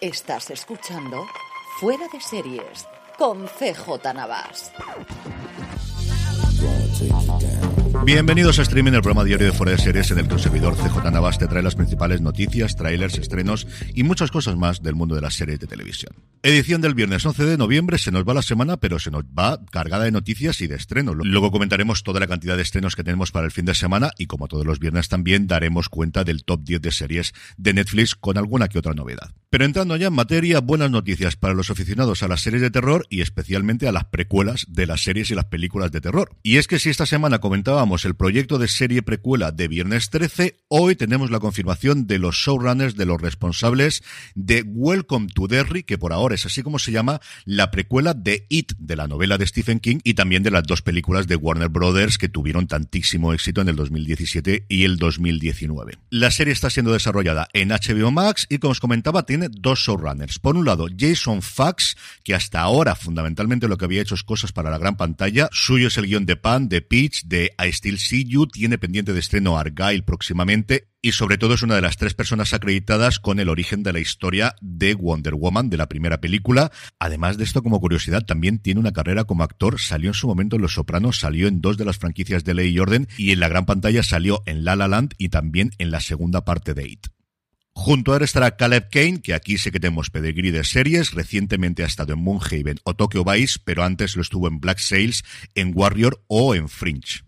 Estás escuchando Fuera de Series con CJ Navas. Bienvenidos a Streaming, el programa diario de Fuera de Series en el que un servidor CJ Navas te trae las principales noticias, trailers, estrenos y muchas cosas más del mundo de las series de televisión. Edición del viernes 11 de noviembre, se nos va la semana, pero se nos va cargada de noticias y de estrenos. Luego comentaremos toda la cantidad de estrenos que tenemos para el fin de semana y como todos los viernes también daremos cuenta del top 10 de series de Netflix con alguna que otra novedad. Pero entrando ya en materia, buenas noticias para los aficionados a las series de terror y especialmente a las precuelas de las series y las películas de terror. Y es que si esta semana comentábamos el proyecto de serie precuela de Viernes 13, hoy tenemos la confirmación de los showrunners, de los responsables de Welcome to Derry, que por ahora es así como se llama, la precuela de It, de la novela de Stephen King, y también de las dos películas de Warner Brothers que tuvieron tantísimo éxito en el 2017 y el 2019. La serie está siendo desarrollada en HBO Max y como os comentaba tiene dos showrunners. Por un lado, Jason Fax, que hasta ahora fundamentalmente lo que había hecho es cosas para la gran pantalla. Suyo es el guion de Pan, de Peach, de I Still See You, tiene pendiente de estreno Argyle próximamente y sobre todo es una de las tres personas acreditadas con el origen de la historia de Wonder Woman, de la primera película. Además de esto, como curiosidad, también tiene una carrera como actor, salió en su momento en Los Sopranos, salió en dos de las franquicias de Ley y Orden y en la gran pantalla salió en La La Land y también en la segunda parte de It. Junto a él estará Caleb Kane, que aquí sé que tenemos pedigrí de series, recientemente ha estado en Moonhaven o Tokyo Vice, pero antes lo estuvo en Black Sails, en Warrior o en Fringe.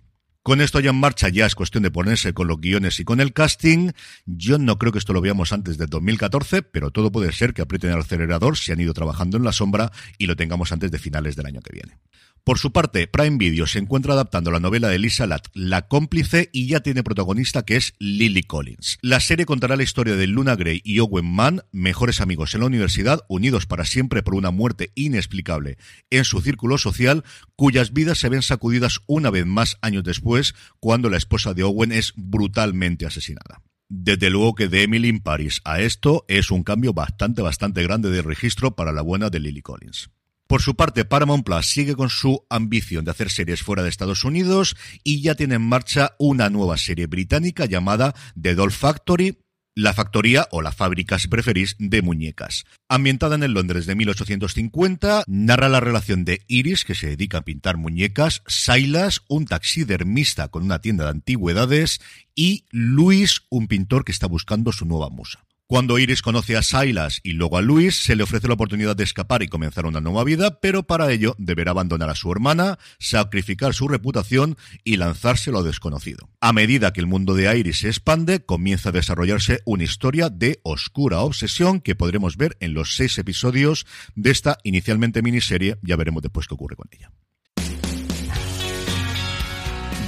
Con esto ya en marcha, ya es cuestión de ponerse con los guiones y con el casting. Yo no creo que esto lo veamos antes del 2014, pero todo puede ser que aprieten el acelerador si han ido trabajando en la sombra y lo tengamos antes de finales del año que viene. Por su parte, Prime Video se encuentra adaptando la novela de Lisa Lat, La cómplice, y ya tiene protagonista que es Lily Collins. La serie contará la historia de Luna Gray y Owen Mann, mejores amigos en la universidad, unidos para siempre por una muerte inexplicable en su círculo social, cuyas vidas se ven sacudidas una vez más años después, cuando la esposa de Owen es brutalmente asesinada. Desde luego que de Emily in Paris a esto es un cambio bastante, bastante grande de registro para la buena de Lily Collins. Por su parte, Paramount Plus sigue con su ambición de hacer series fuera de Estados Unidos y ya tiene en marcha una nueva serie británica llamada The Doll Factory, la factoría o la fábrica, si preferís, de muñecas. Ambientada en el Londres de 1850, narra la relación de Iris, que se dedica a pintar muñecas, Silas, un taxidermista con una tienda de antigüedades, y Luis, un pintor que está buscando su nueva musa. Cuando Iris conoce a Silas y luego a Luis, se le ofrece la oportunidad de escapar y comenzar una nueva vida, pero para ello deberá abandonar a su hermana, sacrificar su reputación y lanzarse a lo desconocido. A medida que el mundo de Iris se expande, comienza a desarrollarse una historia de oscura obsesión que podremos ver en los seis episodios de esta inicialmente miniserie. Ya veremos después qué ocurre con ella.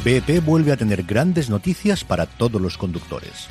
BP vuelve a tener grandes noticias para todos los conductores.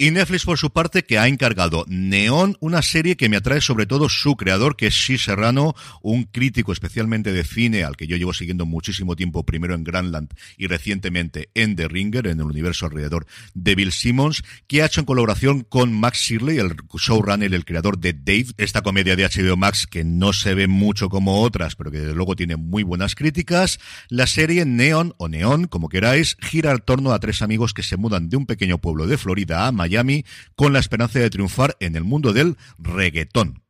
Y Netflix, por su parte, que ha encargado Neon, una serie que me atrae sobre todo su creador, que es Shi Serrano, un crítico especialmente de cine al que yo llevo siguiendo muchísimo tiempo, primero en Grandland y recientemente en The Ringer, en el universo alrededor de Bill Simmons, que ha hecho en colaboración con Max Shirley, el showrunner, el creador de Dave, esta comedia de HBO Max que no se ve mucho como otras, pero que desde luego tiene muy buenas críticas. La serie Neon, o Neon, como queráis, gira al torno a tres amigos que se mudan de un pequeño pueblo de Florida a Miami con la esperanza de triunfar en el mundo del reggaetón.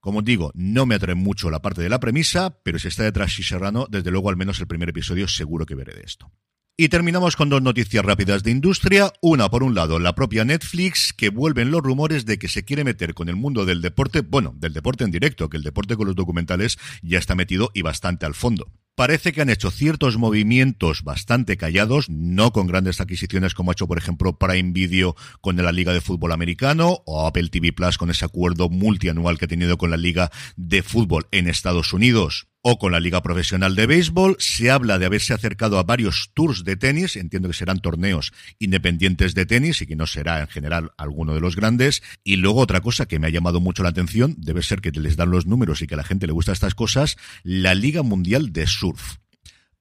Como digo, no me atrae mucho la parte de la premisa, pero si está detrás si Serrano, desde luego al menos el primer episodio seguro que veré de esto. Y terminamos con dos noticias rápidas de industria. Una, por un lado, la propia Netflix, que vuelven los rumores de que se quiere meter con el mundo del deporte, bueno, del deporte en directo, que el deporte con los documentales ya está metido y bastante al fondo. Parece que han hecho ciertos movimientos bastante callados, no con grandes adquisiciones como ha hecho, por ejemplo, Prime Video con la Liga de Fútbol Americano o Apple TV Plus con ese acuerdo multianual que ha tenido con la Liga de Fútbol en Estados Unidos o con la Liga Profesional de Béisbol. Se habla de haberse acercado a varios tours de tenis, entiendo que serán torneos independientes de tenis y que no será en general alguno de los grandes. Y luego otra cosa que me ha llamado mucho la atención, debe ser que les dan los números y que a la gente le gusta estas cosas, la Liga Mundial de Surf.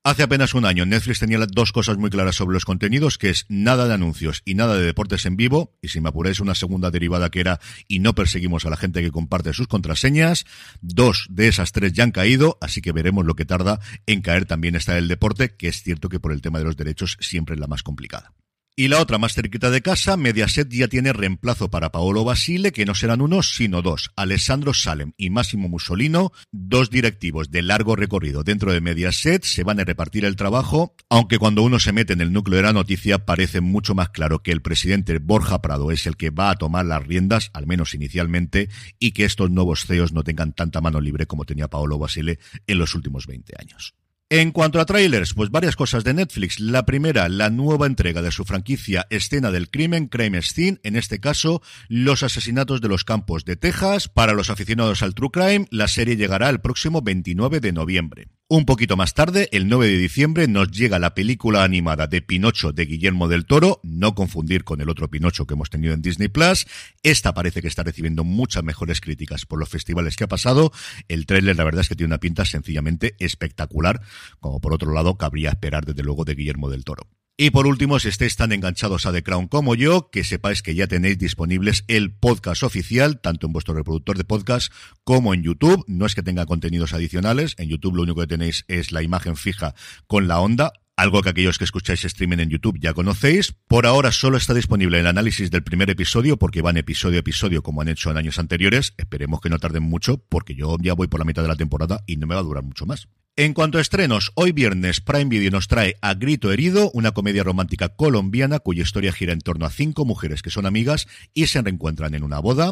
Hace apenas un año Netflix tenía dos cosas muy claras sobre los contenidos, que es nada de anuncios y nada de deportes en vivo, y si me apuráis una segunda derivada que era y no perseguimos a la gente que comparte sus contraseñas. Dos de esas tres ya han caído, así que veremos lo que tarda en caer también está el deporte, que es cierto que por el tema de los derechos siempre es la más complicada. Y la otra más cerquita de casa, Mediaset ya tiene reemplazo para Paolo Basile, que no serán uno, sino dos. Alessandro Salem y Máximo Mussolino, dos directivos de largo recorrido dentro de Mediaset, se van a repartir el trabajo, aunque cuando uno se mete en el núcleo de la noticia parece mucho más claro que el presidente Borja Prado es el que va a tomar las riendas, al menos inicialmente, y que estos nuevos CEOs no tengan tanta mano libre como tenía Paolo Basile en los últimos 20 años. En cuanto a trailers, pues varias cosas de Netflix. La primera, la nueva entrega de su franquicia Escena del Crimen, Crime Scene, en este caso, los asesinatos de los campos de Texas. Para los aficionados al True Crime, la serie llegará el próximo 29 de noviembre. Un poquito más tarde, el 9 de diciembre, nos llega la película animada de Pinocho de Guillermo del Toro, no confundir con el otro Pinocho que hemos tenido en Disney Plus. Esta parece que está recibiendo muchas mejores críticas por los festivales que ha pasado. El tráiler, la verdad es que tiene una pinta sencillamente espectacular, como por otro lado cabría esperar desde luego de Guillermo del Toro. Y por último, si estáis tan enganchados a The Crown como yo, que sepáis que ya tenéis disponibles el podcast oficial, tanto en vuestro reproductor de podcast como en YouTube. No es que tenga contenidos adicionales, en YouTube lo único que tenéis es la imagen fija con la onda, algo que aquellos que escucháis streaming en YouTube ya conocéis. Por ahora solo está disponible el análisis del primer episodio porque van episodio a episodio como han hecho en años anteriores. Esperemos que no tarden mucho porque yo ya voy por la mitad de la temporada y no me va a durar mucho más. En cuanto a estrenos, hoy viernes Prime Video nos trae A Grito Herido, una comedia romántica colombiana cuya historia gira en torno a cinco mujeres que son amigas y se reencuentran en una boda.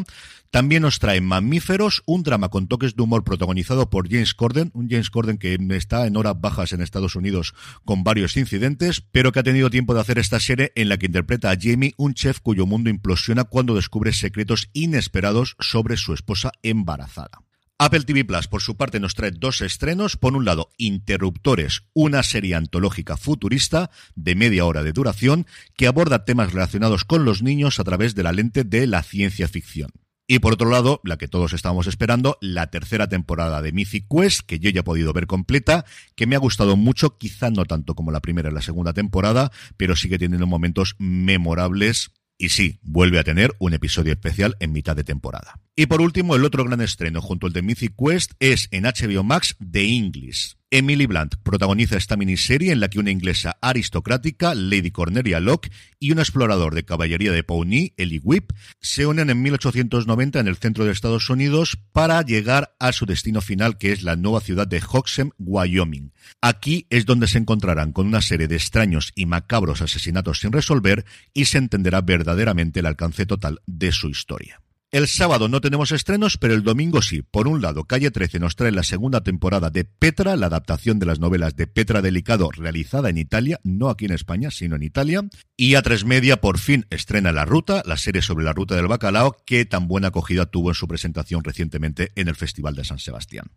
También nos trae Mamíferos, un drama con toques de humor protagonizado por James Corden, un James Corden que está en horas bajas en Estados Unidos con varios incidentes, pero que ha tenido tiempo de hacer esta serie en la que interpreta a Jamie, un chef cuyo mundo implosiona cuando descubre secretos inesperados sobre su esposa embarazada. Apple TV Plus, por su parte, nos trae dos estrenos. Por un lado, Interruptores, una serie antológica futurista de media hora de duración que aborda temas relacionados con los niños a través de la lente de la ciencia ficción. Y por otro lado, la que todos estábamos esperando, la tercera temporada de Mythic Quest, que yo ya he podido ver completa, que me ha gustado mucho, quizá no tanto como la primera y la segunda temporada, pero sigue teniendo momentos memorables y sí, vuelve a tener un episodio especial en mitad de temporada. Y por último, el otro gran estreno junto al de Mythic Quest es en HBO Max The English. Emily Blunt protagoniza esta miniserie en la que una inglesa aristocrática, Lady Cornelia Locke, y un explorador de caballería de Pawnee, Eli Whip, se unen en 1890 en el centro de Estados Unidos para llegar a su destino final, que es la nueva ciudad de Hoxham, Wyoming. Aquí es donde se encontrarán con una serie de extraños y macabros asesinatos sin resolver y se entenderá verdaderamente el alcance total de su historia. El sábado no tenemos estrenos, pero el domingo sí. Por un lado, Calle 13 nos trae la segunda temporada de Petra, la adaptación de las novelas de Petra Delicado realizada en Italia, no aquí en España, sino en Italia. Y a tres media por fin estrena La Ruta, la serie sobre la ruta del bacalao, que tan buena acogida tuvo en su presentación recientemente en el Festival de San Sebastián.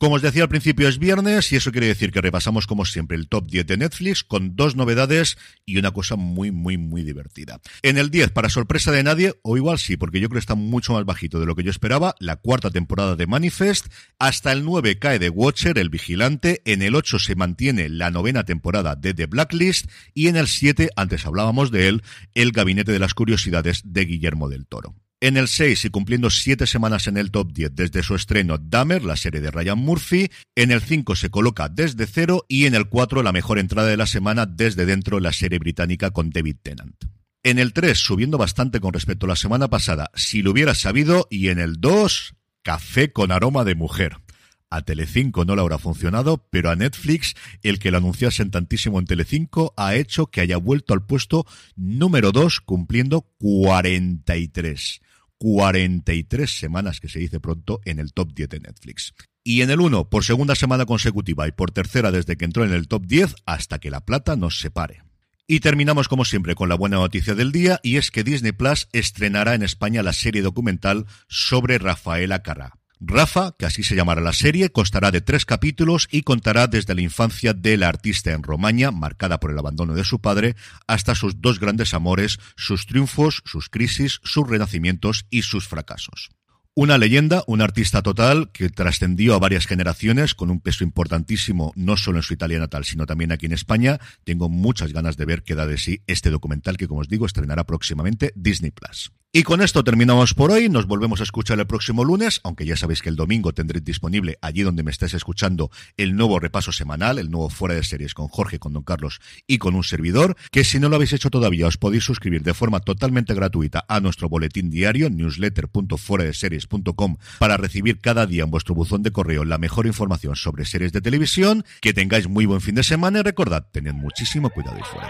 Como os decía al principio es viernes y eso quiere decir que repasamos como siempre el top 10 de Netflix con dos novedades y una cosa muy muy muy divertida. En el 10, para sorpresa de nadie, o igual sí, porque yo creo que está mucho más bajito de lo que yo esperaba, la cuarta temporada de Manifest, hasta el 9 cae The Watcher, el vigilante, en el 8 se mantiene la novena temporada de The Blacklist y en el 7, antes hablábamos de él, el gabinete de las curiosidades de Guillermo del Toro. En el 6 y cumpliendo 7 semanas en el top 10 desde su estreno Dahmer, la serie de Ryan Murphy. En el 5 se coloca desde cero y en el 4 la mejor entrada de la semana desde dentro la serie británica con David Tennant. En el 3 subiendo bastante con respecto a la semana pasada, si lo hubiera sabido. Y en el 2, Café con aroma de mujer. A Telecinco no le habrá funcionado, pero a Netflix, el que lo anunciasen tantísimo en Telecinco, ha hecho que haya vuelto al puesto número 2, cumpliendo 43. 43 semanas, que se dice pronto, en el top 10 de Netflix. Y en el 1, por segunda semana consecutiva y por tercera desde que entró en el top 10, hasta que la plata nos separe. Y terminamos como siempre con la buena noticia del día y es que Disney Plus estrenará en España la serie documental sobre Rafaela Carrá. Rafa, que así se llamará la serie, constará de tres capítulos y contará desde la infancia de la artista en Romaña, marcada por el abandono de su padre, hasta sus dos grandes amores, sus triunfos, sus crisis, sus renacimientos y sus fracasos. Una leyenda, un artista total que trascendió a varias generaciones con un peso importantísimo no solo en su Italia natal, sino también aquí en España. Tengo muchas ganas de ver qué da de sí este documental que, como os digo, estrenará próximamente Disney Plus. Y con esto terminamos por hoy. Nos volvemos a escuchar el próximo lunes, aunque ya sabéis que el domingo tendréis disponible allí donde me estáis escuchando el nuevo repaso semanal, el nuevo fuera de series con Jorge, con Don Carlos y con un servidor. Que si no lo habéis hecho todavía, os podéis suscribir de forma totalmente gratuita a nuestro boletín diario, newsletter.fueradeseries.com, para recibir cada día en vuestro buzón de correo la mejor información sobre series de televisión. Que tengáis muy buen fin de semana y recordad, tened muchísimo cuidado y fuera.